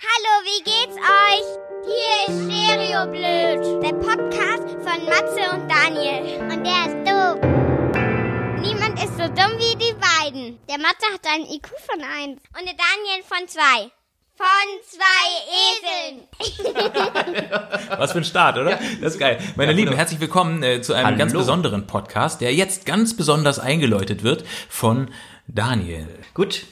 Hallo, wie geht's euch? Hier ist Stereo Blöd, der Podcast von Matze und Daniel. Und der ist doof. Niemand ist so dumm wie die beiden. Der Matze hat einen IQ von 1 und der Daniel von 2. Von zwei Eseln. Was für ein Start, oder? Das ist geil. Meine Lieben, herzlich willkommen äh, zu einem Hallo. ganz besonderen Podcast, der jetzt ganz besonders eingeläutet wird von Daniel. Gut.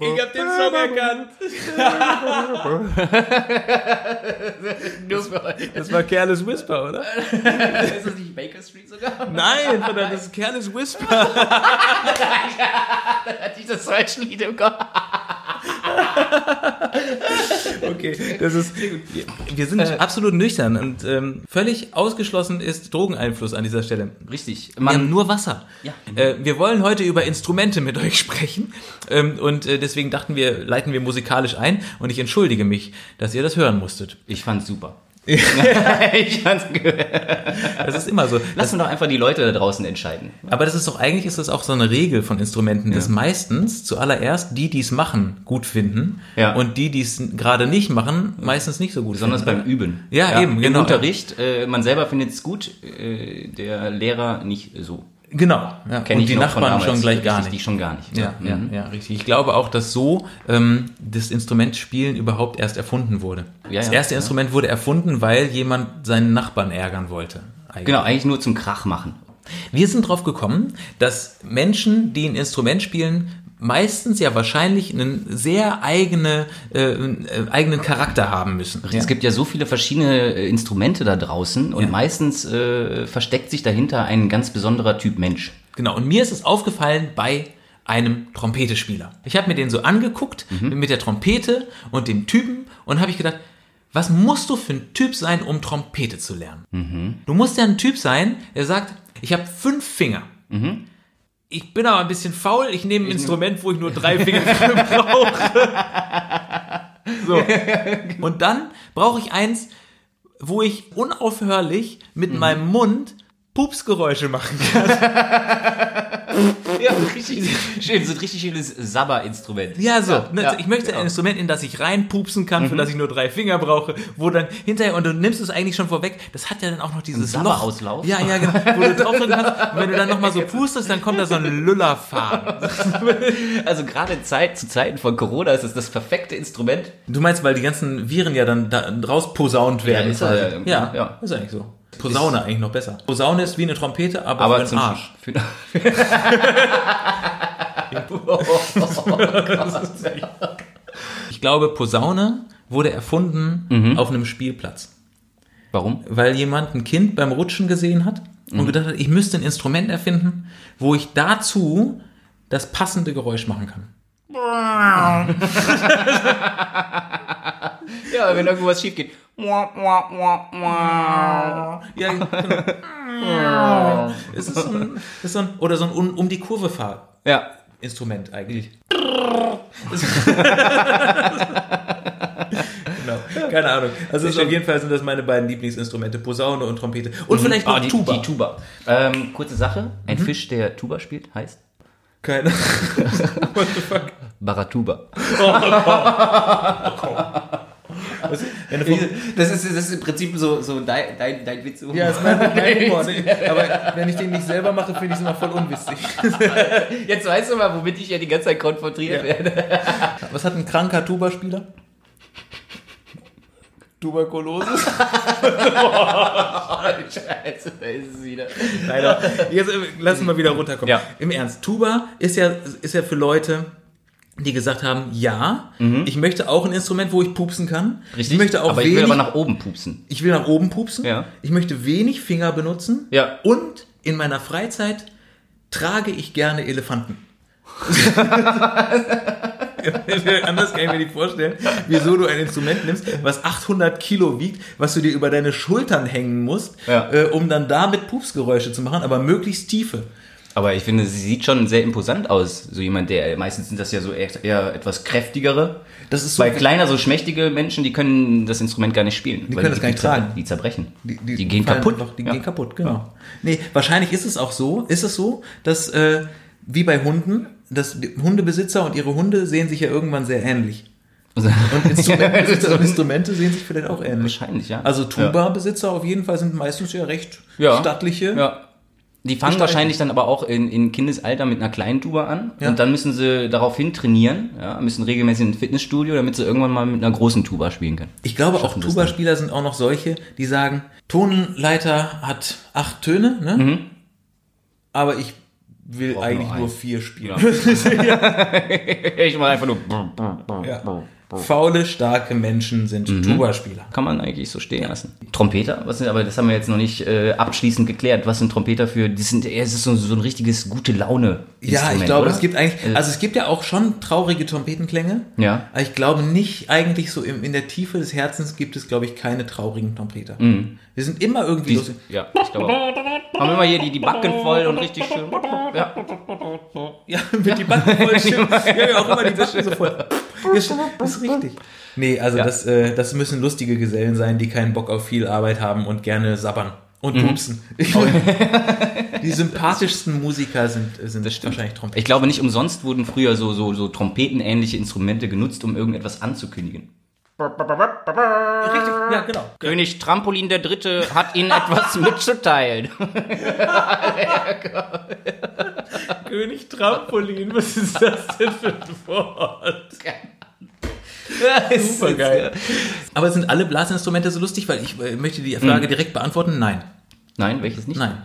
Ich hab den Song erkannt. Für euch. Das war Careless Whisper, oder? Ist das nicht Baker Street sogar? Nein, verdammt, das ist Careless Whisper. Hatte ich das falsche Lied im Kopf? Okay, das ist. Wir, sind absolut nüchtern und ähm, völlig ausgeschlossen ist Drogeneinfluss an dieser Stelle. Richtig. Wir haben Man, nur Wasser. Ja. Äh, wir wollen heute über Instrumente mit euch sprechen ähm, und äh, deswegen dachten wir, leiten wir musikalisch ein und ich entschuldige mich, dass ihr das hören musstet. ich fand's super. ich fand's. Das ist immer so. Lass uns doch einfach die Leute da draußen entscheiden. Aber das ist doch eigentlich ist das auch so eine Regel von Instrumenten, dass meistens zuallererst die, die es machen, gut finden Ja. und die, die es gerade nicht machen, meistens nicht so gut Besonders finden. beim Üben. Ja, eben, genau. Im Unterricht, äh, man selber findet es gut, äh, der Lehrer nicht so. Genau. Ja. Kenn und ich die Nachbarn schon gleich gar nicht. Die schon gar nicht. Ja, ja, Mhm. ja, richtig. Ich glaube auch, dass so ähm, das Instrument Spielen überhaupt erst erfunden wurde. Ja, das erste. Instrument wurde erfunden, weil jemand seinen Nachbarn ärgern wollte. Eigentlich. Genau, eigentlich nur zum Krach machen. Wir sind drauf gekommen, dass Menschen, die ein Instrument spielen, meistens ja wahrscheinlich einen sehr eigene, äh, äh, eigenen Charakter haben müssen. Es gibt ja so viele verschiedene äh, Instrumente da draußen und Ja. meistens äh, versteckt sich dahinter ein ganz besonderer Typ Mensch. Genau, und mir ist es aufgefallen bei einem Trompetespieler. Ich habe mir den so angeguckt mit der Trompete und dem Typen und habe ich gedacht, was musst du für ein Typ sein, um Trompete zu lernen? Du musst ja ein Typ sein, der sagt, ich habe fünf Finger. Ich bin aber ein bisschen faul, ich nehme ein Instrument, wo ich nur drei Finger für brauche. So. Und dann brauche ich eins, wo ich unaufhörlich mit meinem Mund Pupsgeräusche machen kann. Ja, richtig schön, so ein richtig schönes Sabber-Instrument. Ja, so. ne, ja, ich möchte ja. ein Instrument, in das ich reinpupsen kann, für das ich nur drei Finger brauche, wo dann hinterher, und du nimmst es eigentlich schon vorweg, das hat ja dann auch noch dieses. Sabberauslauf? Ja, ja, genau. Wo du draufdrücken kannst, und wenn du dann nochmal so pustest, dann kommt da so ein Lüllerfaden. Also gerade in Zeit, zu Zeiten von Corona ist es das perfekte Instrument. Du meinst, weil die ganzen Viren ja dann da rausposaunt werden. Ja, ist ja irgendwie, ja, ja. ist eigentlich so. Posaune eigentlich noch besser. Posaune ist wie eine Trompete, aber, Aber für den Arsch. Für, Ich glaube, Posaune wurde erfunden Mhm. auf einem Spielplatz. Warum? weil jemand ein Kind beim Rutschen gesehen hat und Mhm. gedacht hat, ich müsste ein Instrument erfinden, wo ich dazu das passende Geräusch machen kann. Ja, wenn irgendwas schief geht. Ja, genau. es ist so ein, es ist so ein, oder so ein um, um die Kurve fahr Ja. Instrument eigentlich. genau, keine Ahnung. Also ist auf jeden Fall sind das meine beiden Lieblingsinstrumente, Posaune und Trompete. Und vielleicht noch Ah, die, Tuba. Die Tuba. Ähm, kurze Sache. Ein Fisch, der Tuba spielt, heißt Keine What the fuck? Baratuba. Was, wenn du vom, Das ist, das ist im Prinzip so, so dein, dein, dein Witz. Ja, ist mein, mein Humor. Ne? Aber wenn ich den nicht selber mache, finde ich es immer voll unwitzig. Jetzt weißt du mal, womit ich ja die ganze Zeit konfrontiert Ja. werde. Was hat ein kranker Tuba-Spieler? Tuberkulose? Scheiße, da ist es wieder. Leider. Jetzt äh, lass uns mal wieder runterkommen. Ja. Im Ernst, Tuba ist ja, ist ja für Leute, die gesagt haben, ja, ich möchte auch ein Instrument, wo ich pupsen kann. Richtig. Ich möchte auch aber ich wenig, will aber nach oben pupsen. ich will nach oben pupsen. Ja. Ich möchte wenig Finger benutzen. Ja. Und in meiner Freizeit trage ich gerne Elefanten. Anders kann ich mir nicht vorstellen, wieso du ein Instrument nimmst, was 800 Kilo wiegt, was du dir über deine Schultern hängen musst, Ja. äh, um dann damit Pupsgeräusche zu machen, aber möglichst tiefe. Aber ich finde, sie sieht schon sehr imposant aus. So jemand, der meistens sind das ja so eher, eher etwas kräftigere. Das ist so Weil kleiner, so schmächtige Menschen, die können das Instrument gar nicht spielen. Die können das gar nicht tragen. Die zerbrechen. Die, die, Die, gehen kaputt. Einfach, die Ja. gehen kaputt, genau. Nee, wahrscheinlich ist es auch so, ist es so, dass äh, wie bei Hunden, dass die Hundebesitzer und ihre Hunde sehen sich ja irgendwann sehr ähnlich. Und Instrumentbesitzer und Instrumente sehen sich vielleicht auch ähnlich. Wahrscheinlich, ja. Also Tuba-Besitzer auf jeden Fall sind meistens ja recht Ja. stattliche. Ja. Die fangen wahrscheinlich dann aber auch in, in Kindesalter mit einer kleinen Tuba an Ja. und dann müssen sie daraufhin trainieren, ja, müssen regelmäßig ins Fitnessstudio, damit sie irgendwann mal mit einer großen Tuba spielen können. Ich glaube, auch Schaffen das Tuba-Spieler sind auch noch solche, die sagen, Tonleiter hat acht Töne, ne? Mhm. aber ich will Brauch eigentlich nur nur vier spielen. Ich mache einfach nur. Ja. Faule, starke Menschen sind Mhm. Tuba-Spieler. Kann man eigentlich so stehen lassen. Trompeter, was sind, aber das haben wir jetzt noch nicht äh, abschließend geklärt. Was sind Trompeter für? Die sind, es ist so, so ein richtiges gute Laune. Ja, ich glaube, oder? es gibt eigentlich, also es gibt ja auch schon traurige Trompetenklänge. Ja. Aber ich glaube nicht, eigentlich so im, in der Tiefe des Herzens gibt es, glaube ich, keine traurigen Trompeter. Wir sind immer irgendwie Die, lustig. ja, ich glaube auch. Haben immer hier die, die Backen voll und richtig schön. Ja. Ja, mit die Backen voll stimmt. Ja, ja, auch immer die Backen so voll. Ja, Das ist richtig. Nee, also Ja. das, äh, das müssen lustige Gesellen sein, die keinen Bock auf viel Arbeit haben und gerne sabbern und Mhm. pupsen. die sympathischsten Musiker sind, sind wahrscheinlich Trompeten. Ich glaube, nicht umsonst wurden früher so, so, so trompetenähnliche Instrumente genutzt, um irgendetwas anzukündigen. Richtig, ja, genau. König Trampolin der Dritte hat Ihnen etwas mitzuteilen. König Trampolin, was ist das denn für ein Wort? Super geil. Aber sind alle Blasinstrumente so lustig? Weil ich äh, möchte die Frage direkt beantworten. Nein. Nein, welches nicht? Nein.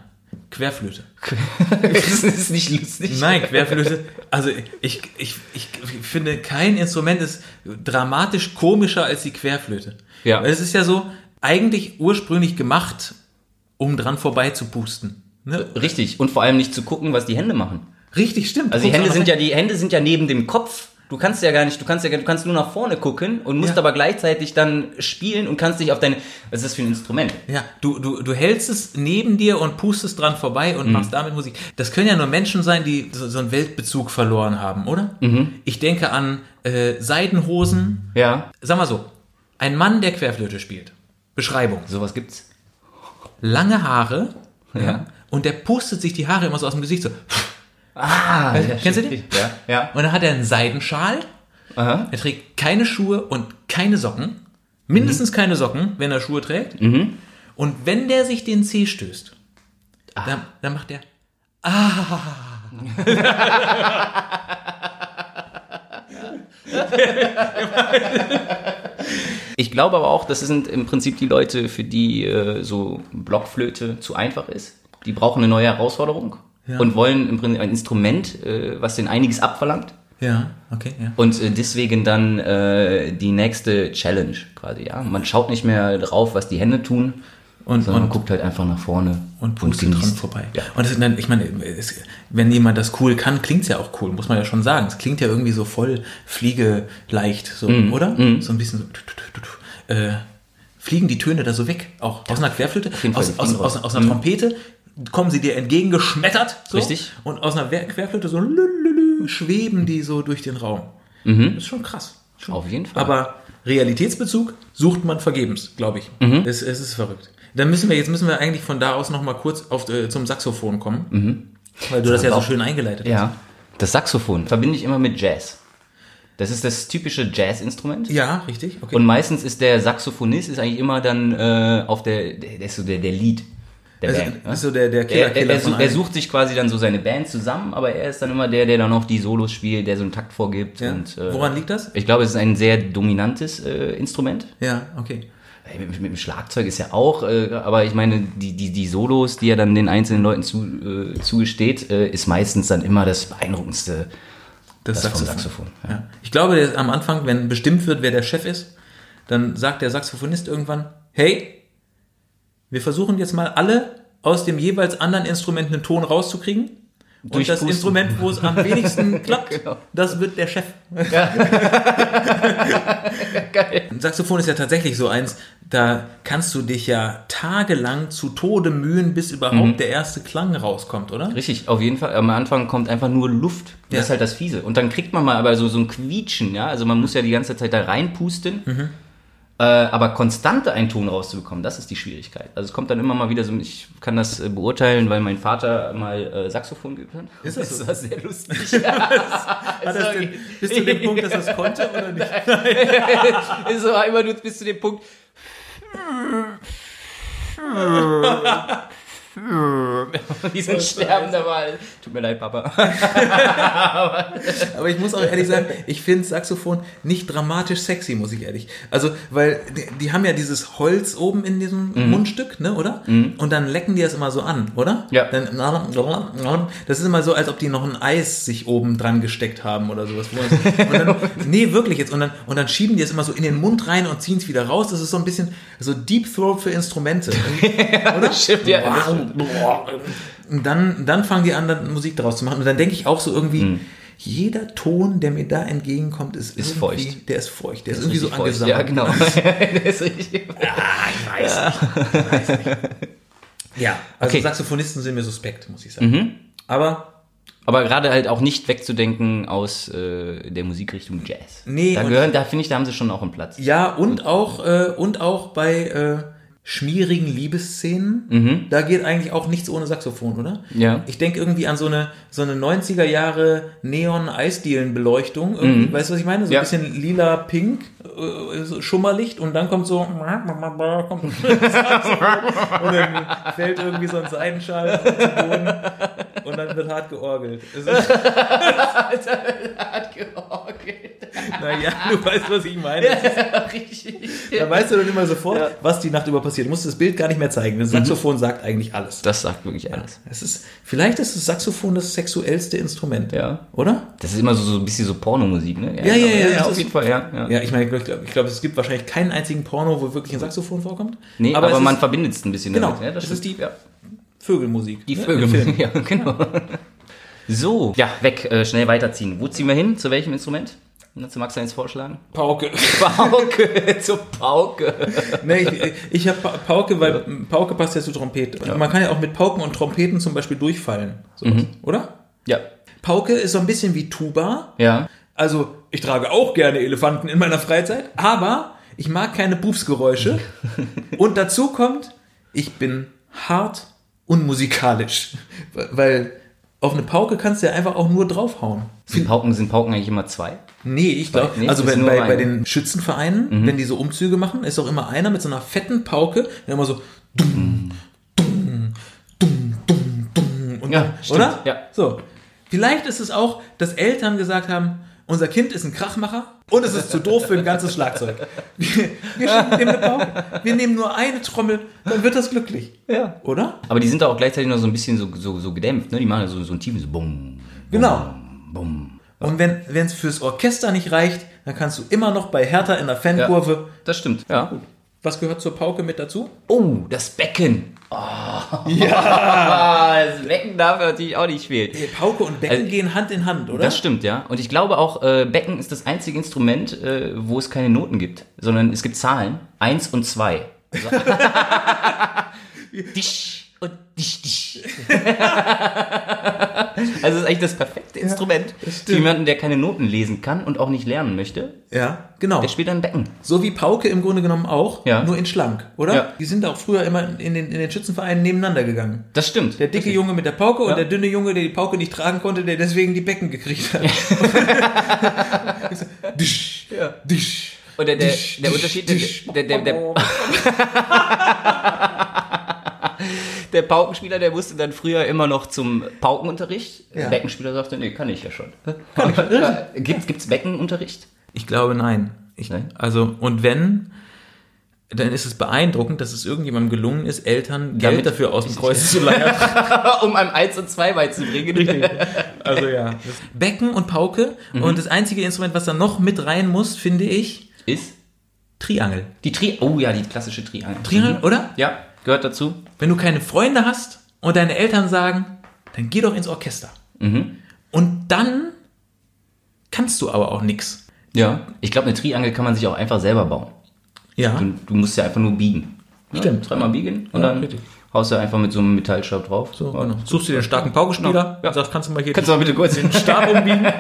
Querflöte. das ist nicht lustig. Nein, Querflöte. Also ich, ich, ich finde, kein Instrument ist dramatisch komischer als die Querflöte. Ja. Weil es ist ja so, eigentlich ursprünglich gemacht, um dran vorbei zu pusten. Ne? Richtig. Und vor allem nicht zu gucken, was die Hände machen. Richtig, stimmt. Also die Hände sind ja, die Hände sind ja neben dem Kopf. Du kannst ja gar nicht, du kannst ja, du kannst nur nach vorne gucken und musst Ja. aber gleichzeitig dann spielen und kannst dich auf deine, was ist das für ein Instrument? Ja, du, du, du hältst es neben dir und pustest dran vorbei und machst damit Musik. Das können ja nur Menschen sein, die so, so einen Weltbezug verloren haben, oder? Ich denke an äh, Seidenhosen. Ja. Sag mal so, ein Mann, der Querflöte spielt. Beschreibung. Sowas gibt's. Lange Haare. Ja. Und der pustet sich die Haare immer so aus dem Gesicht so. Ah, ja, kennst du den? Ja, ja. Und dann hat er einen Seidenschal. Aha. Er trägt keine Schuhe und keine Socken. Mindestens keine Socken, wenn er Schuhe trägt. Und wenn der sich den Zeh stößt, dann, dann macht er. Ich glaube aber auch, das sind im Prinzip die Leute, für die äh, so Blockflöte zu einfach ist. Die brauchen eine neue Herausforderung Ja. und wollen im Prinzip ein Instrument, äh, was den einiges abverlangt. Ja, okay, ja. Und äh, deswegen dann äh, die nächste Challenge quasi, ja. Man schaut nicht mehr drauf, was die Hände tun, Und, sondern und, guckt halt einfach nach vorne und pustet dran genießt. vorbei. Ja. Und das, ich meine, es, wenn jemand das cool kann, klingt's ja auch cool, muss man ja schon sagen. Es klingt ja irgendwie so voll fliegeleicht, so, Mhm. oder? So ein bisschen so. tu, tu, tu, tu. Äh, fliegen die Töne da so weg? Auch aus einer Querflöte, aus, aus, aus, aus einer Trompete kommen sie dir entgegengeschmettert. So, Richtig. Und aus einer Querflöte so lülülü, schweben die so durch den Raum. Das ist schon krass. Schon. Mhm. Auf jeden Fall. Aber Realitätsbezug sucht man vergebens, glaube ich. Mhm. Es, es ist verrückt. Dann müssen wir, jetzt müssen wir eigentlich von da aus noch mal kurz auf, äh, zum Saxophon kommen. Weil du das ja so auch- schön eingeleitet hast. Mhm. Ja, das Saxophon verbinde ich immer mit Jazz. Das ist das typische Jazz-Instrument. Ja, richtig. Okay. Und meistens ist der Saxophonist ist eigentlich immer dann äh, auf der, der, der, der Lead der Also, Band. ne? so der, der Er, Killer, er, Killer er, von sucht, sich quasi dann so seine Band zusammen, aber er ist dann immer der, der dann auch die Solos spielt, der so einen Takt vorgibt. Ja. Und, äh, Woran liegt das? Ich glaube, es ist ein sehr dominantes äh, Instrument. Ja, okay. Mit, mit dem Schlagzeug ist ja auch, äh, aber ich meine, die, die, die Solos, die er dann den einzelnen Leuten zu, äh, zugesteht, äh, ist meistens dann immer das beeindruckendste. Das, Das vom Saxophon. Saxophon, ja. Ja. Ich glaube, der, am Anfang, wenn bestimmt wird, wer der Chef ist, dann sagt der Saxophonist irgendwann, hey, wir versuchen jetzt mal alle aus dem jeweils anderen Instrument einen Ton rauszukriegen. Und das. Instrument, wo es am wenigsten klappt, Genau. das wird der Chef. Geil. Ein Saxophon ist ja tatsächlich so eins, da kannst du dich ja tagelang zu Tode mühen, bis überhaupt Mhm. der erste Klang rauskommt, oder? Richtig, auf jeden Fall. Am Anfang kommt einfach nur Luft. Das Ja. ist halt das Fiese. Und dann kriegt man mal aber so, so ein Quietschen, ja. Also man muss ja die ganze Zeit da reinpusten. Mhm. Äh, aber konstante einen Ton rauszubekommen, das ist die Schwierigkeit. Also es kommt dann immer mal wieder so, ich kann das äh, beurteilen, weil mein Vater mal äh, Saxophon geübt hat. Ist das so? war sehr lustig. Das denn, bis zu dem Punkt, dass das konnte oder nicht? ist aber immer nur bis zu dem Punkt. Die sind sterben dabei. Tut mir leid, Papa. Aber ich muss auch ehrlich sagen, ich finde Saxophon nicht dramatisch sexy, muss ich ehrlich. Also, weil die, die haben ja dieses Holz oben in diesem Mhm. Mundstück, ne, oder? Und dann lecken die das immer so an, oder? Ja. Dann, das ist immer so, als ob die noch ein Eis sich oben dran gesteckt haben oder sowas. Und dann, nee, wirklich jetzt. Und dann, und dann schieben die es immer so in den Mund rein und ziehen es wieder raus. Das ist so ein bisschen so Deep Throat für Instrumente. oder? Stimmt, ja. das stimmt. Und dann, dann fangen die an, dann Musik daraus zu machen. Und dann denke ich auch so irgendwie, jeder Ton, der mir da entgegenkommt, ist, Mhm. Ist feucht. Der ist feucht. Der ist irgendwie so feucht. angesammelt. Ja, genau. das ist richtig. Ich weiß nicht. Ich weiß nicht. Ja, also Okay. Mhm. Saxophonisten sind mir suspekt, muss ich sagen. Aber Aber gerade halt auch nicht wegzudenken aus äh, der Musikrichtung Jazz. Nee, da und- gehören, da finde ich, da haben sie schon auch einen Platz. ja, und auch, äh, und auch bei äh, schmierigen Liebesszenen, da geht eigentlich auch nichts ohne Saxophon, oder? Mhm. Ja. Ich denke irgendwie an so eine, so eine 90er Jahre Neon-Eisdielenbeleuchtung. Irgendwie, Weißt du, was ich meine? So ein Ja. bisschen lila-pink, äh, so Schummerlicht und dann kommt so kommt und dann fällt irgendwie so ein Seidenschal auf den Boden und dann wird hart georgelt. Es ist, naja, du weißt, was ich meine. richtig. Da weißt du dann immer sofort, was die Nacht über passiert. Du musst das Bild gar nicht mehr zeigen. Das Saxophon sagt eigentlich alles. Das sagt wirklich alles. Es ist, vielleicht ist das Saxophon das sexuellste Instrument. Ja. Oder? Das ist immer so, so ein bisschen so Pornomusik, ne? Ja, ja, ja, das auf ist- jeden Fall, ja. ja. Ja, ich meine, ich glaube, glaub, es gibt wahrscheinlich keinen einzigen Porno, wo wirklich ein Saxophon vorkommt. Nee, aber, es man ist verbindet es ein bisschen Genau, damit. Ja, das ist stimmt. die- ja. Vögelmusik. Die ne, Vögel. im Film. Ja, genau. So, ja, weg, äh, schnell weiterziehen. Wo ziehen wir hin? Zu welchem Instrument? Na, zu Max eins vorschlagen? Pauke. Pauke, zur Pauke. nee, ich ich habe Pauke, weil Pauke passt ja zu Trompete. Man kann ja auch mit Pauken und Trompeten zum Beispiel durchfallen. Sowas, Mhm. Oder? Ja. Pauke ist so ein bisschen wie Tuba. Ja. Also, ich trage auch gerne Elefanten in meiner Freizeit, aber ich mag keine Pupsgeräusche. Und dazu kommt, ich bin hart unmusikalisch. Weil auf eine Pauke kannst du ja einfach auch nur draufhauen. Sind Pauken, sind Pauken eigentlich immer zwei? Nee, ich glaube, Nee, also bei, eine. bei den Schützenvereinen, wenn die so Umzüge machen, ist auch immer einer mit so einer fetten Pauke, der immer so dumm, dumm, dumm, dumm, dumm. Und Ja, stimmt, oder? ja. So. Vielleicht ist es auch, dass Eltern gesagt haben, unser Kind ist ein Krachmacher und es ist zu doof für ein ganzes Schlagzeug. Wir, wir dem eine Pauke. Wir nehmen nur eine Trommel, dann wird das glücklich. Ja. Oder? Aber die sind da auch gleichzeitig noch so ein bisschen so, so, so gedämpft, ne? Die machen so, so ein tiefes Bumm. Genau. Bumm. Und wenn es fürs Orchester nicht reicht, dann kannst du immer noch bei Hertha in der Fankurve. Das stimmt. Ja. Was gehört zur Pauke mit dazu? Oh, das Becken. Oh. Ja. Das Becken darf natürlich auch nicht fehlen. Pauke und Becken Also- gehen Hand in Hand, oder? Das stimmt, ja. Und ich glaube auch, äh, Becken ist das einzige Instrument, äh, wo es keine Noten gibt, sondern es gibt Zahlen. Eins und zwei. Also und dich, dich. also ist eigentlich das perfekte Instrument für jemanden, der keine Noten lesen kann und auch nicht lernen möchte. Ja, genau. Der spielt dann Becken. So wie Pauke im Grunde genommen auch, Ja. nur in schlank, oder? Ja. Die sind auch früher immer in den, in den Schützenvereinen nebeneinander gegangen. Das stimmt. Der dicke Junge mit der Pauke und Ja. der dünne Junge, der die Pauke nicht tragen konnte, der deswegen die Becken gekriegt hat. Disch, Ja. disch. Und der, der, Disch, der Unterschied, disch. der, der, der, der Paukenspieler, der musste dann früher immer noch zum Paukenunterricht. Ja. Der Beckenspieler sagte, nee, kann ich ja schon. Kann ich. Gibt, gibt's Beckenunterricht? Ich glaube, nein. Ich, Nein? Also, und wenn, dann ist es beeindruckend, dass es irgendjemandem gelungen ist, Eltern Geld Damit- dafür aus dem Kreuz zu leiern. um einem 1 und 2 beizubringen. Richtig. Also ja. Becken und Pauke. Mhm. Und das einzige Instrument, was da noch mit rein muss, finde ich, Ist Triangel. die Tri... Oh ja, die klassische Triangel. Triangel, Mhm. oder? Ja, gehört dazu. Wenn du keine Freunde hast und deine Eltern sagen, dann geh doch ins Orchester. Mhm. Und dann kannst du aber auch nix. Ja. Ich glaube, eine Triangel kann man sich auch einfach selber bauen. Ja. Du, du musst ja einfach nur biegen. Stimmt. Dreimal biegen und Ja, dann richtig. haust du einfach mit so einem Metallstab drauf. So, genau. Suchst du dir einen starken Paugespieler, Genau. Ja. und sagst, kannst du mal hier Kannst du mal bitte kurz den den Stab umbiegen?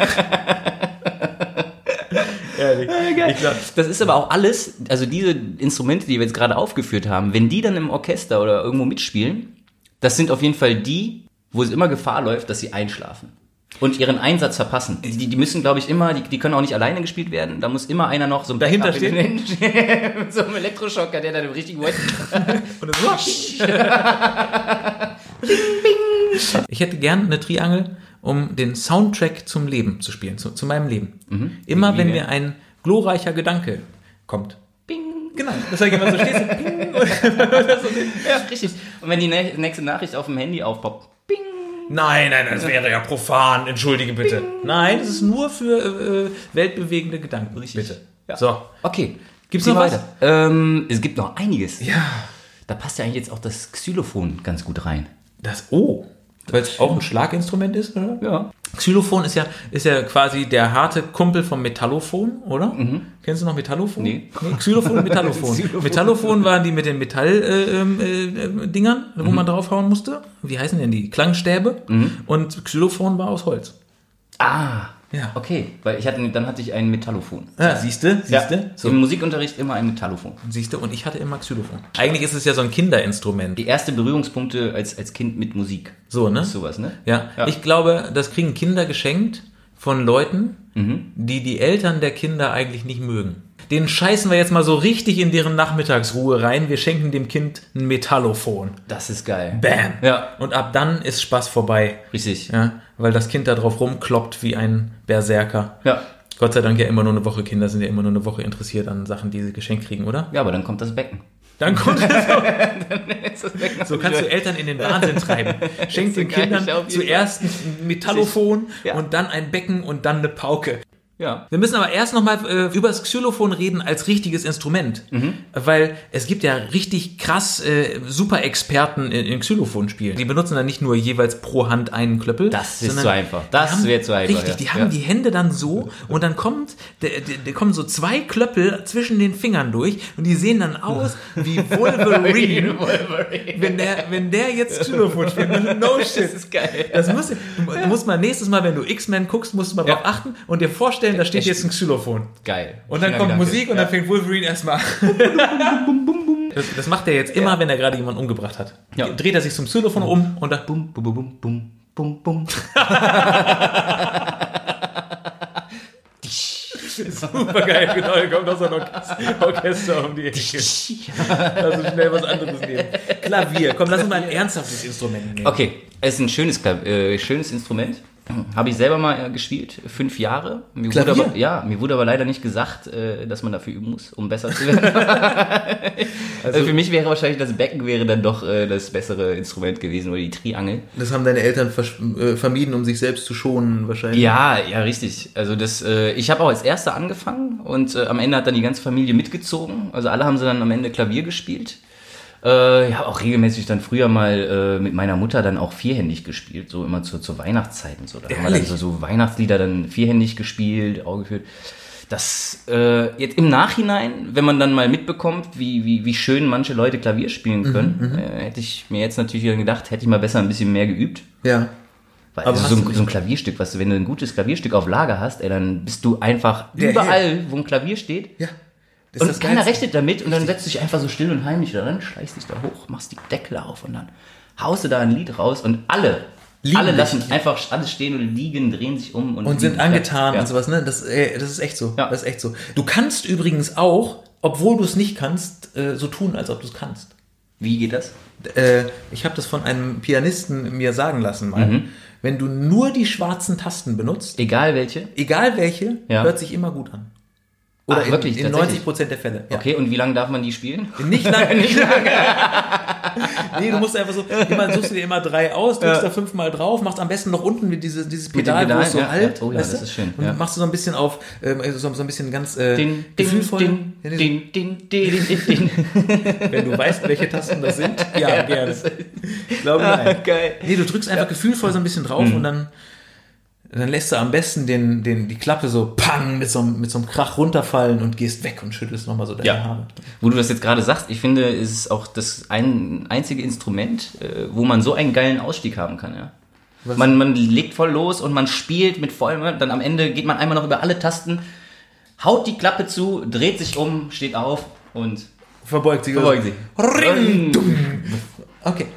Ehrlich. Ich glaub, Das ist aber auch alles, also diese Instrumente, die wir jetzt gerade aufgeführt haben, wenn die dann im Orchester oder irgendwo mitspielen, das sind auf jeden Fall die, wo es immer Gefahr läuft, dass sie einschlafen. Und ihren Einsatz verpassen. Die, die müssen, glaube ich, immer, die, die können auch nicht alleine gespielt werden. Da muss immer einer noch so ein Dahinter mit so einem Elektroschocker, der dann im richtigen Moment. und dann so. Ich hätte gern eine Triangel, um den Soundtrack zum Leben zu spielen, zu, zu meinem Leben. Immer Wie- wie wenn mir ein glorreicher Gedanke kommt. Bing. Genau, das sag ich immer so, stehst du, ping, und Ja, richtig. Und wenn die nä- nächste Nachricht auf dem Handy aufpoppt, bing. Nein, nein, das wäre ja profan, entschuldige bitte. Nein, das ist nur für äh, weltbewegende Gedanken. Bitte. Ja. So. Okay. Gibt's noch weiter. Ähm, es gibt noch einiges. Ja. Da passt ja eigentlich jetzt auch das Xylophon ganz gut rein. Das O. Weil es auch ein Schlaginstrument ist, oder? Ja. Xylophon ist ja, ist ja quasi der harte Kumpel vom Metallophon, oder? Kennst du noch Metallophon? Nee. Xylophon und Metallophon. Xylophon. Metallophon waren die mit den Metall-Dingern, äh, äh, Dingern, wo man draufhauen musste. Wie heißen denn die? Klangstäbe. Und Xylophon war aus Holz. Ah. Ja. Okay. Weil ich hatte, dann hatte ich ein Metallophon. Ja, siehste, siehste. So. Im Musikunterricht immer ein Metallophon. Siehste, und ich hatte immer Xylophon. Eigentlich ist es ja so ein Kinderinstrument. Die erste Berührungspunkte als, als Kind mit Musik. So, ne? Ist sowas, ne? Ja. Ja. ich glaube, das kriegen Kinder geschenkt von Leuten, die die Eltern der Kinder eigentlich nicht mögen. Den scheißen wir jetzt mal so richtig in deren Nachmittagsruhe rein. Wir schenken dem Kind ein Metallophon. Das ist geil. Bam. Ja. Und ab dann ist Spaß vorbei. Richtig. Ja, weil das Kind da drauf rumkloppt wie ein Berserker. Ja. Gott sei Dank ja immer nur eine Woche. Kinder sind ja immer nur eine Woche interessiert an Sachen, die sie geschenkt kriegen, oder? Ja, aber dann kommt das Becken. Dann kommt so, Das Becken so kannst du Eltern in den Wahnsinn treiben. Schenk den Kindern zuerst ein Metallophon Ja. und dann ein Becken und dann eine Pauke. Ja. Wir müssen aber erst nochmal äh, über das Xylophon reden als richtiges Instrument. Mhm. Weil es gibt ja richtig krass äh, super Experten in, in Xylophonspielen. Die benutzen dann nicht nur jeweils pro Hand einen Klöppel. Das ist zu einfach. Das wäre zu einfach, Richtig, ja. die haben Ja. die Hände dann so und dann kommt, der, der, der kommen so zwei Klöppel zwischen den Fingern durch und die sehen dann aus wie Wolverine. wenn, der, wenn der jetzt Xylophon spielt, no shit. Das ist geil. Das muss, musst mal nächstes Mal, wenn du X-Men guckst, musst du mal Ja. drauf achten und dir vorstellen, da steht Echt? jetzt ein Xylophon. Geil. Und dann kommt Gedanke. Musik und ja. dann fängt Wolverine erstmal. das, das macht er jetzt immer, wenn er gerade jemanden umgebracht hat. Ja. Dreht er sich zum Xylophon um und dann. Bum, bum, bum, bum, bum, bum. Super geil, genau. Da kommt noch so ein Orchester, Orchester um die Ecke. Lass uns schnell was anderes nehmen. Klavier. Komm, lass uns mal ein ernsthaftes Instrument nehmen. Okay, es ist ein schönes, äh, schönes Instrument. Habe ich selber mal äh, gespielt, fünf Jahre. Mir wurde aber, ja, mir wurde aber leider nicht gesagt, äh, dass man dafür üben muss, um besser zu werden. also für mich wäre wahrscheinlich das Becken wäre dann doch äh, das bessere Instrument gewesen oder die Triangel. Das haben deine Eltern äh, vermieden, um sich selbst zu schonen, wahrscheinlich. Ja, ja, richtig. Also das, äh, ich habe auch als Erster angefangen und äh, am Ende hat dann die ganze Familie mitgezogen. Also alle haben sie dann am Ende Klavier gespielt. Äh, ja, auch regelmäßig dann früher mal äh, mit meiner Mutter dann auch vierhändig gespielt, so immer zur, zur Weihnachtszeit und so. Da haben wir dann so, so Weihnachtslieder dann vierhändig gespielt, geführt. Das äh, jetzt im Nachhinein, wenn man dann mal mitbekommt, wie, wie, wie schön manche Leute Klavier spielen können, äh, hätte ich mir jetzt natürlich gedacht, hätte ich mal besser ein bisschen mehr geübt. Ja. Weil Aber also so, ein, so ein Klavierstück, was du, wenn du ein gutes Klavierstück auf Lager hast, ey, dann bist du einfach Der überall, wo ein Klavier steht. Ja. Das Und keiner Geilste. rechnet damit und dann setzt du dich einfach so still und heimlich da dran, schleichst dich da hoch, machst die Deckel auf und dann haust du da ein Lied raus und alle, Lieben alle dich. lassen einfach alles stehen und liegen, drehen sich um und, und sind angetan ja. und sowas, ne? Das, äh, das ist echt so. Ja. Das ist echt so. Du kannst übrigens auch, obwohl du es nicht kannst, äh, so tun, als ob du es kannst. Wie geht das? Äh, ich habe das von einem Pianisten mir sagen lassen mal. Mhm. Wenn du nur die schwarzen Tasten benutzt, Egal welche. egal welche, Ja. hört sich immer gut an. Oder Ach, in, wirklich, in tatsächlich? 90 Prozent der Fälle. Ja. Okay, und wie lange darf man die spielen? Nicht lange. nicht lange. nee, du musst einfach so, immer, suchst du dir immer drei aus, drückst da fünfmal drauf, machst am besten noch unten mit diese, dieses dem Pedal, wo Pedal, es so ja, halt. ja. Oh ja, das ist schön, Und ja. machst du so ein bisschen auf, ähm, so, so ein bisschen ganz äh, Din, din, gefühlvoll. din, Ja, din, din, din, din, din. Wenn du weißt, welche Tasten das sind. Ja, gerne. Ich glaube, nein. Geil. Nee, du drückst einfach gefühlvoll so ein bisschen drauf Mhm. und dann dann lässt du am besten den, den, die Klappe so pang mit so, einem- mit so einem Krach runterfallen und gehst weg und schüttelst nochmal so deine Ja. Haare. Wo du das jetzt gerade sagst, ich finde, es ist auch das ein einzige Instrument, äh, wo man so einen geilen Ausstieg haben kann, ja. Man, man legt voll los und man spielt mit vollem, dann am Ende geht man einmal noch über alle Tasten, haut die Klappe zu, dreht sich um, steht auf und Verbeugt sich. verbeugt sich. Ring, dumm. Okay.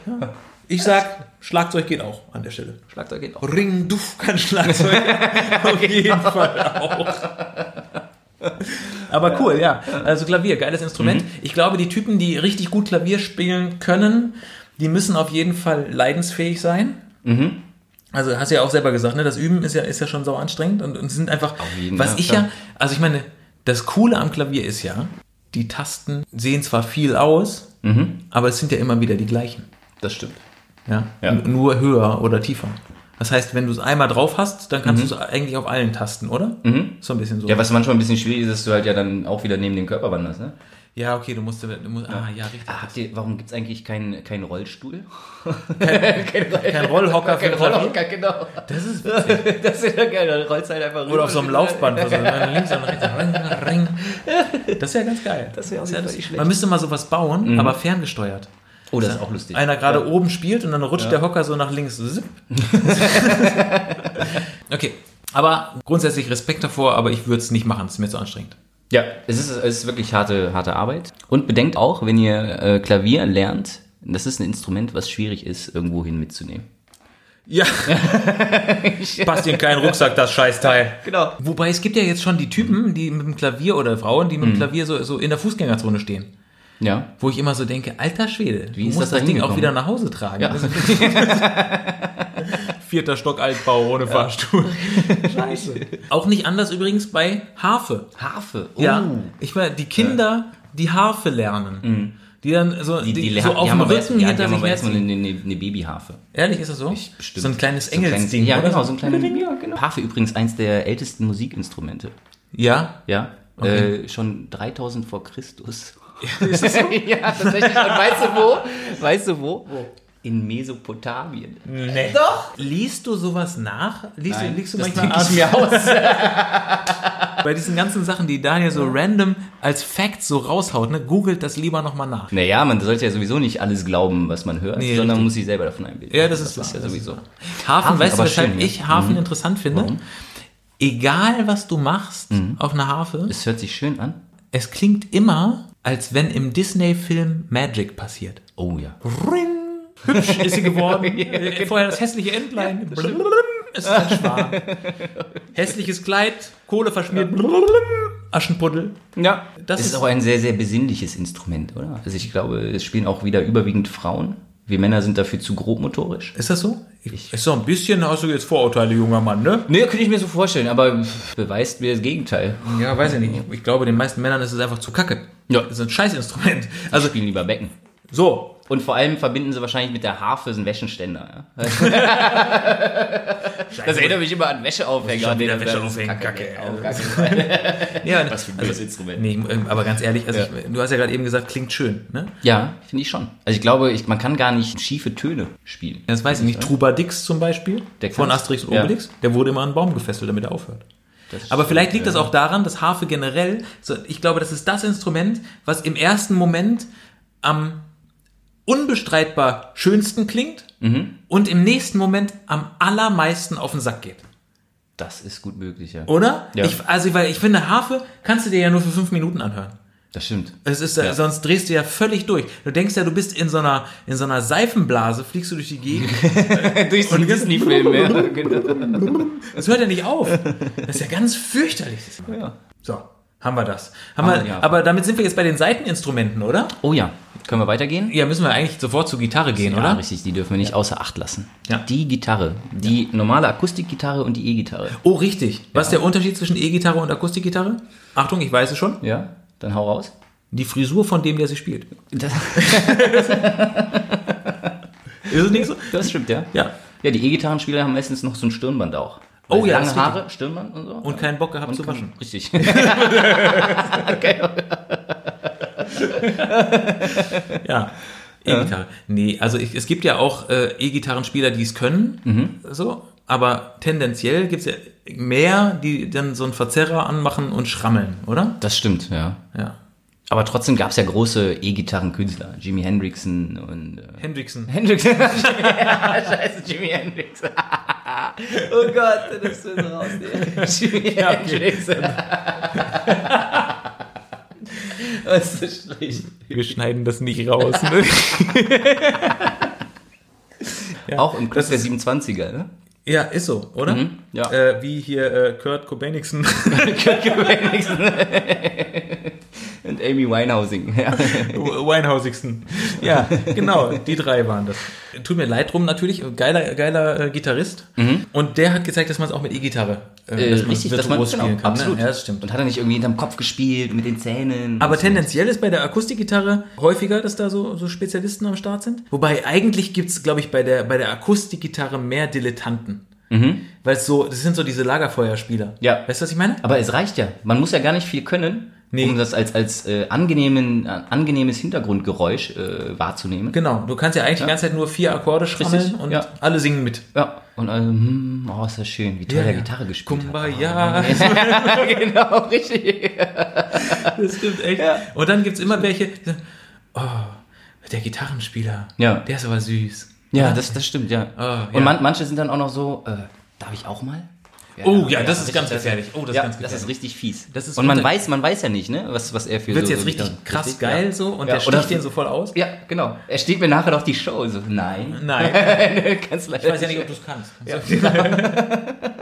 Ich sag, Schlagzeug geht auch an der Stelle. Schlagzeug geht auch. Ring, duff, kann Schlagzeug. Auf jeden Fall auch. Aber cool, ja. Also Klavier, geiles Instrument. Ich glaube, die Typen, die richtig gut Klavier spielen können, die müssen auf jeden Fall leidensfähig sein. Also hast du ja auch selber gesagt, ne? Das Üben ist ja, ist ja schon sau anstrengend und, und sind einfach. jeden was Fall, ich ja, also ich meine, das Coole am Klavier ist ja, die Tasten sehen zwar viel aus, aber es sind ja immer wieder die gleichen. Das stimmt. Ja? Ja. Nur höher oder tiefer. Das heißt, wenn du es einmal drauf hast, dann kannst du es eigentlich auf allen Tasten, oder? So ein bisschen so. Ja, was manchmal ein bisschen schwierig ist, dass du halt ja dann auch wieder neben den Körper wanderst, ne? Ja, okay, du musst, du musst ah, ja, richtig. Ah, habt ihr, warum gibt's eigentlich keinen keinen Rollstuhl? Kein Rollhocker für Kein. Rollhocker, genau. Das ist witzig. Das ist ja geil, dann rollst halt einfach rüber. Oder auf so einem Laufband, wo so links und rechts. Das wäre ganz geil. Das wäre Fall das- nicht schlecht. Man müsste mal sowas bauen, aber ferngesteuert. Oh, das ist auch lustig. Einer gerade oben spielt und dann rutscht der Hocker so nach links. Okay, aber grundsätzlich Respekt davor, aber ich würde es nicht machen, es ist mir zu anstrengend. Ja, es ist, es ist wirklich harte, harte Arbeit. Und bedenkt auch, wenn ihr äh, Klavier lernt, das ist ein Instrument, was schwierig ist, irgendwohin mitzunehmen. Ja. Passt in keinen Rucksack, das Scheißteil. Genau. Wobei es gibt ja jetzt schon die Typen, die mit dem Klavier oder Frauen, die mit dem Klavier so, so in der Fußgängerzone stehen. Ja. Wo ich immer so denke, alter Schwede, Wie ist das das, da Ding auch wieder nach Hause tragen. Ja. Vierter Stock Altbau ohne Fahrstuhl. Scheiße. Auch nicht anders übrigens bei Harfe. Harfe. Oh. Ja. Ich meine, die Kinder, die Harfe lernen. Die dann so, Die, die, so lernen- auf die dem Rücken ja, hinter die sich erstmal eine, eine, eine Babyharfe. Ehrlich, ist das so? Bestimmt. So ein kleines So ein kleines- Engelsding, Ja, genau, so ein kleines ja, genau. Harfe übrigens eins der ältesten Musikinstrumente. Ja. Ja. Äh, schon 3000 vor Christus. Ist das so? ja, tatsächlich. Und weißt du wo? Weißt du wo? In Mesopotamien. Nee. Doch. Liest du sowas nach? Liest du, liegst du das manchmal ich abends mir aus. bei diesen ganzen Sachen, die Daniel so random als Facts so raushaut, ne? Googelt das lieber nochmal nach. Naja, man sollte ja sowieso nicht alles glauben, was man hört, Nee, sondern richtig. muss sich selber davon einbilden. Ja, das ist das wahr, ja das sowieso. Hafen, Hafen, weißt du, weshalb schön, ja. ich Hafen interessant finde? Warum? Egal, was du machst auf einer Harfe, Es hört sich schön an. es klingt immer, als wenn im Disney-Film Magic passiert. Oh ja. Ring, hübsch ist sie geworden. Äh, Vorher das hässliche Entlein. Blum, es ist ein Schwan. Hässliches Kleid, Kohle verschmiert. Blum, Aschenpuddel. Ja, Das das ist, ist- auch ein sehr, sehr besinnliches Instrument, oder? Also ich glaube, es spielen auch wieder überwiegend Frauen. Wir Männer sind dafür zu grobmotorisch. Ist das so? ist so ein bisschen, hast du jetzt Vorurteile, junger Mann, ne? Nee, könnte ich mir so vorstellen, aber beweist mir das Gegenteil. Ja, weiß ich nicht. Ich, ich glaube, den meisten Männern ist es einfach zu kacke. Ja. Das ist ein Scheißinstrument. Also Also, spielen lieber Becken. so. Und vor allem verbinden sie wahrscheinlich mit der Harfe einen Wäschenständer. Ja? das erinnert mich immer an Wäscheaufhänger. Schon wieder Wäscheaufhänger, Kacke, Kacke. Ja, Was für ein blödes Instrument. Nee, ähm, aber ganz ehrlich, also Ja. ich, du hast ja gerade eben gesagt, klingt schön, ne? Ja, finde ich schon. Also ich glaube, ich, man kann gar nicht schiefe Töne spielen. Das weiß ich nicht. Trubadix zum Beispiel, Der von. Asterix und Ja. Obelix, der wurde immer an einen Baum gefesselt, damit er aufhört. Das Aber vielleicht liegt das auch daran, dass Harfe generell, so, ich glaube, das ist das Instrument, was im ersten Moment am unbestreitbar schönsten klingt Mhm. und im nächsten Moment am allermeisten auf den Sack geht. Das ist gut möglich, ja. Oder? Ja. Ich, also, weil ich finde, Harfe kannst du dir ja nur für fünf Minuten anhören. Das stimmt. Es ist, ja. Ja. sonst drehst du ja völlig durch. Du denkst ja, du bist in so einer, in so einer Seifenblase, fliegst du durch die Gegend. Durch einen Disney-Film, ja. Genau. Das hört ja nicht auf. Das ist ja ganz fürchterlich. Ja. So, haben wir das. Haben Haben wir, ja. Aber damit sind wir jetzt bei den Seiteninstrumenten, oder? Oh ja. Können wir weitergehen? Ja, müssen wir eigentlich sofort zur Gitarre gehen, ja, oder? richtig, die dürfen wir nicht außer Acht lassen. Ja. Die Gitarre, die normale Akustikgitarre und die E-Gitarre. Oh, richtig. Was ist der Unterschied zwischen E-Gitarre und Akustikgitarre? Achtung, ich weiß es schon. Ja, dann hau raus. Die Frisur von dem, der sie spielt. Das, Ist es nicht so? das stimmt, ja. Ja. Ja, die E-Gitarrenspieler haben meistens noch so ein Stirnband auch. Oh Weil ja, Lange. Haare, Stirnband und so. Und keinen Bock gehabt Und zu waschen. Richtig. Ja. E-Gitarre. Nee, also ich, es gibt ja auch äh, E-Gitarrenspieler, die es können. So. aber tendenziell gibt es ja mehr, die dann so einen Verzerrer anmachen und schrammeln, oder? Das stimmt, ja. Ja. Aber trotzdem gab es ja große E-Gitarrenkünstler. Jimi Hendrixon und... Äh Hendrickson. Hendrix. ja, scheiße, Jimi Hendrix. oh Gott, das ist so raus. Jimi Hendrix. Was ist schlecht. Wir schneiden das nicht raus. Ne? Ja, Auch im Club der ist- 27er, ne? Ja, ist so, oder? Mhm, ja. Äh, wie hier äh, Kurt Cobainixon. Und Amy Winehousing. Ja. Winehausigsten. Ja, genau, die drei waren das. Tut mir leid drum natürlich, geiler, geiler äh, Gitarrist. Und der hat gezeigt, dass man es auch mit E-Gitarre äh, Mhm. Äh, dass richtig, dass man spielen genau, kann. absolut. Ne? Ja, das stimmt. Und hat er nicht irgendwie hinterm Kopf gespielt mit den Zähnen? Aber tendenziell ist bei der Akustikgitarre häufiger, dass da so, so Spezialisten am Start sind. Wobei eigentlich gibt's, glaube ich, bei der, bei der Akustikgitarre mehr Dilettanten. Weil es so, das sind so diese Lagerfeuerspieler. Mhm. Ja. Weißt du, was ich meine? Aber es reicht ja. Man muss ja gar nicht viel können, Nee. um das als, als äh, angenehmen, äh, angenehmes Hintergrundgeräusch äh, wahrzunehmen. Genau, du kannst ja eigentlich die ganze Zeit nur vier Akkorde schrammeln und ja. alle singen mit. Ja. Und also, hm, oh, ist das schön, wie toll Ja, der ja. Gitarre gespielt Kumbaya. hat. genau, richtig. Das stimmt echt. Und dann gibt's immer welche, die sagen, oh, der Gitarrenspieler, Ja. der ist aber süß. Ja, das, das stimmt, ja. Ja. Und man, manche sind dann auch noch so, äh, darf ich auch mal? Oh, ja, das ist richtig, ganz gefährlich. Oh, das ist ja, ganz das gefährlich. ist richtig fies. Das ist und man weiß, man weiß ja nicht, ne, was, was er für Wird's so jetzt so richtig Gitarren- krass Richtig, geil ja. so und Ja, der sticht den so voll aus? Ja, genau. Er steht mir nachher doch die Show. So, nein. Nein. Ganz leider. Ich weiß ja nicht, ob du es kannst.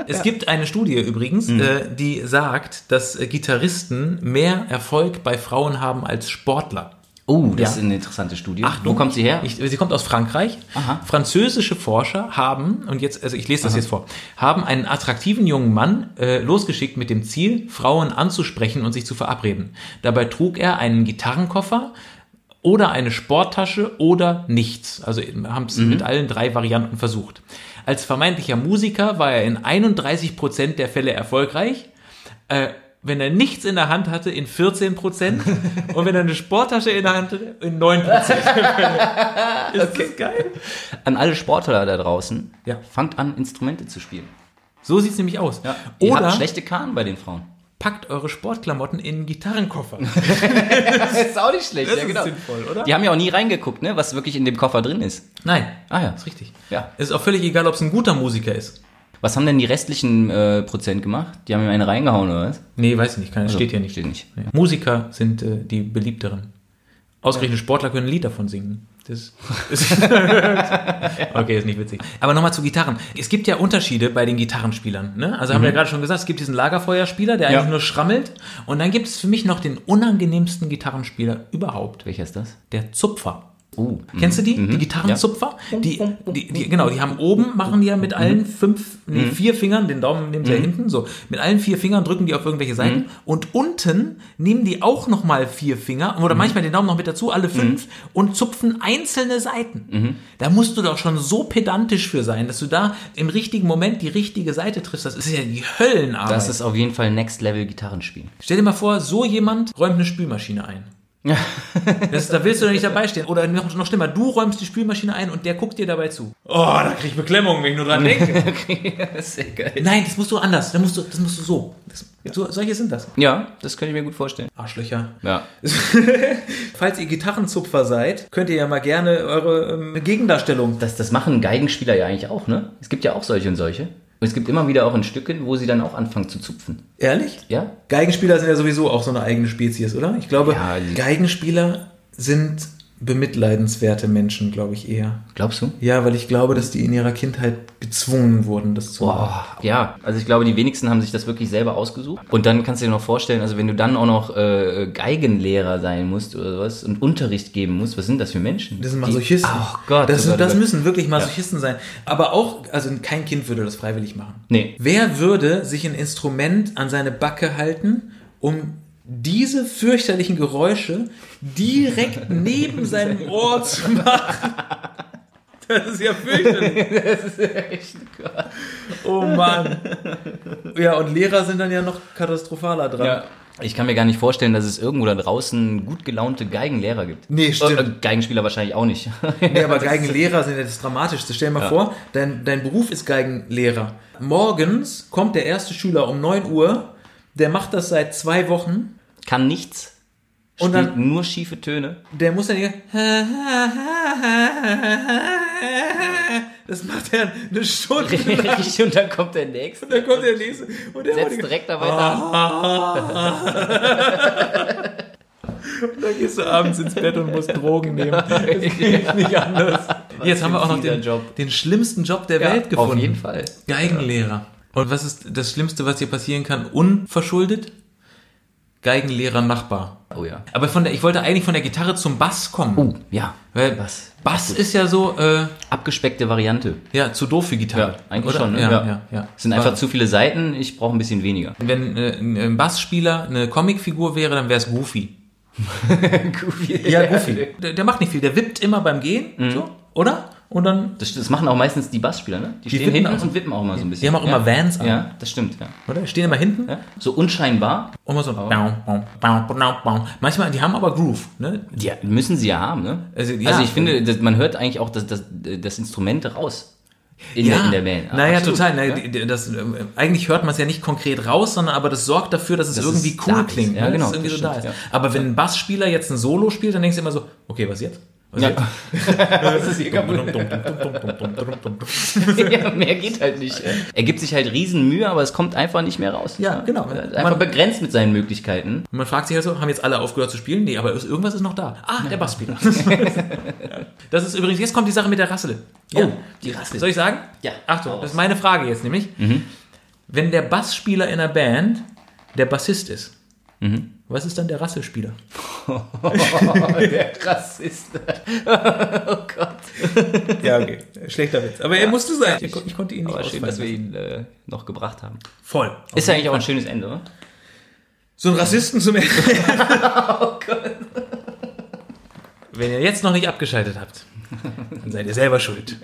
es gibt eine Studie übrigens, Mhm. äh, die sagt, dass Gitarristen mehr Erfolg bei Frauen haben als Sportler. Oh, das Ja. ist eine interessante Studie. Achtung, Wo kommt sie her? Ich, sie kommt aus Frankreich. Aha. Französische Forscher haben, und jetzt, also ich lese das jetzt vor, haben einen attraktiven jungen Mann äh, losgeschickt mit dem Ziel, Frauen anzusprechen und sich zu verabreden. Dabei trug er einen Gitarrenkoffer oder eine Sporttasche oder nichts. Also haben es mit allen drei Varianten versucht. Als vermeintlicher Musiker war er in 31 Prozent der Fälle erfolgreich. Äh, wenn er nichts in der Hand hatte, in 14 Prozent. und wenn er eine Sporttasche in der Hand hatte, in 9 Prozent. Ist das geil? An alle Sportler da draußen, Ja. fangt an, Instrumente zu spielen. So sieht's nämlich aus. Ihr Oder habt schlechte Kahn bei den Frauen. packt eure Sportklamotten in einen Gitarrenkoffer. Das ist auch nicht schlecht, Das ist sinnvoll, oder? Die haben ja auch nie reingeguckt, ne, was wirklich in dem Koffer drin ist. Nein. Ah ja. Ist richtig. Ja. Ist auch völlig egal, ob es ein guter Musiker ist. Was haben denn die restlichen äh, Prozent gemacht? Die haben ihm eine reingehauen, oder was? Nee, weiß ich nicht. Keine, steht hier nicht. Steht nicht. Nee. Musiker sind äh, die beliebteren. Ausgerechnet Sportler können ein Lied davon singen. Das ist okay, ist nicht witzig. Aber nochmal zu Gitarren. Es gibt ja Unterschiede bei den Gitarrenspielern. Ne? Also haben wir ja gerade schon gesagt, es gibt diesen Lagerfeuerspieler, der Ja. eigentlich nur schrammelt. Und dann gibt es für mich noch den unangenehmsten Gitarrenspieler überhaupt. Welcher ist das? Der Zupfer. Oh. Kennst du die? Die Gitarrenzupfer? Die, die, die, genau, die haben oben, machen die ja mit allen fünf, nee, vier Fingern, den Daumen nehmen sie ja hinten, so, mit allen vier Fingern drücken die auf irgendwelche Seiten und unten nehmen die auch nochmal vier Finger oder manchmal den Daumen noch mit dazu, alle fünf und zupfen einzelne Seiten. Da musst du doch schon so pedantisch für sein, dass du da im richtigen Moment die richtige Seite triffst. Das ist ja die Höllenarbeit. Das ist auf jeden Fall Next Level Gitarrenspiel. Stell dir mal vor, so jemand räumt eine Spülmaschine ein. Das, da willst du doch nicht dabei stehen. Oder noch, noch schlimmer, du räumst die Spülmaschine ein und der guckt dir dabei zu. Oh, da krieg ich Beklemmung, wenn ich nur dran denke. Sehr geil. Nein, das musst du anders. Das musst du, das musst du so. Das, so. Solche sind das. Ja, das könnte ich mir gut vorstellen. Arschlöcher. Ja. Falls ihr Gitarrenzupfer seid, könnt ihr ja mal gerne eure ähm, Gegendarstellung. Das, das machen Geigenspieler ja eigentlich auch, ne? Es gibt ja auch solche und solche. Und es gibt immer wieder auch in Stücken, wo sie dann auch anfangen zu zupfen. Ehrlich? Ja? Geigenspieler sind ja sowieso auch so eine eigene Spezies, oder? Ich glaube, Ja, Geigenspieler sind bemitleidenswerte Menschen, glaube ich eher. Glaubst du? Ja, weil ich glaube, dass die in ihrer Kindheit gezwungen wurden, das zu machen. Boah, ja, also ich glaube, die wenigsten haben sich das wirklich selber ausgesucht. Und dann kannst du dir noch vorstellen, also wenn du dann auch noch äh, Geigenlehrer sein musst oder sowas und Unterricht geben musst, was sind das für Menschen? Das sind Die- Masochisten. Ach Gott. das, oh Gott, oh das müssen wirklich Masochisten sein. Aber auch, also kein Kind würde das freiwillig machen. Nee. Wer würde sich ein Instrument an seine Backe halten, um diese fürchterlichen Geräusche direkt neben seinem Ohr zu machen? Das ist ja fürchterlich. Das ist echt Oh Mann. Ja, und Lehrer sind dann ja noch katastrophaler dran. Ja. Ich kann mir gar nicht vorstellen, dass es irgendwo da draußen gut gelaunte Geigenlehrer gibt. Nee, stimmt. Äh, Geigenspieler wahrscheinlich auch nicht. Nee, aber Geigenlehrer sind ja das Dramatischste. Stell dir mal vor, dein, dein Beruf ist Geigenlehrer. Morgens kommt der erste Schüler um 9 Uhr, der macht das seit zwei Wochen, Kann nichts. Und Spielt dann- nur schiefe Töne. der muss dann hier. Das macht er eine Stunde. Richtig, und dann kommt der nächste. Dann kommt der nächste und der Setzt direkt da weiter an. Und dann gehst du abends ins Bett und musst Drogen nehmen. Das geht nicht anders. Jetzt haben wir auch noch den, den schlimmsten Job der Welt gefunden. Auf jeden Fall. Geigenlehrer. Und was ist das Schlimmste, was dir passieren kann? Unverschuldet? Geigenlehrer Nachbar. Oh ja. Aber von der, ich wollte eigentlich von der Gitarre zum Bass kommen. Oh, ja. Weil Was? Bass ist ja so, äh, Abgespeckte Variante. ja, zu doof für Gitarre. Ja, eigentlich oder? schon. Ne? Ja, ja, ja. Es sind einfach zu viele Seiten, ich brauche ein bisschen weniger. Wenn äh, ein Bassspieler eine Comicfigur wäre, dann wäre es Goofy. Goofy. Ja, Goofy. Der, der macht nicht viel, der wippt immer beim Gehen, so, oder? Und dann, Das, das machen auch meistens die Bassspieler, ne? Die, Die stehen hinten auch. und wippen auch mal so ein bisschen. Die haben auch immer Vans an. Ja, das stimmt, ja. oder? Stehen immer hinten ja. So unscheinbar. und immer so. Baum, baum, baum. Manchmal, die haben aber Groove, ne? Ja, müssen sie ja haben, ne? Also, Also, ja. ich finde, das, man hört eigentlich auch das, das, das Instrument raus. In, der, in der Band. Naja, Absolut. total. Na, Ja. die- die- das, ähm, eigentlich hört man es ja nicht konkret raus, sondern aber das sorgt dafür, dass es Dass irgendwie cool ist. klingt. Ja, ne? genau, Dass es irgendwie das so da stimmt, ist. ja. Aber wenn ein Bassspieler jetzt ein Solo spielt, dann denkst du immer so, okay, was jetzt? Ja. Das ist kaputt. ja, mehr geht halt nicht. Er gibt sich halt riesen Mühe, aber es kommt einfach nicht mehr raus. Ja, genau. Er ist Einfach Man- begrenzt mit seinen Möglichkeiten. Und man fragt sich also, haben jetzt alle aufgehört zu spielen? Nee, aber irgendwas ist noch da. Ah, der Bassspieler. das ist übrigens, jetzt kommt die Sache mit der Rassel. Ja. Oh, die Rassel. Soll ich sagen? Ja. Achtung, das ist meine Frage jetzt nämlich. Mhm. Wenn der Bassspieler in einer Band der Bassist ist, Mhm. Was ist dann der Rasselspieler? Der Rassist. oh Gott. Ja, okay. Schlechter Witz. Aber er musste sein. Ich, ich konnte ihn nicht Aber schön, dass wir ihn äh, noch gebracht haben. Voll. Ist ja eigentlich auch ein schönes Ende, oder? So ein Rassisten zum Ende. oh Gott. Wenn ihr jetzt noch nicht abgeschaltet habt, dann seid ihr selber schuld.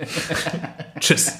Tschüss.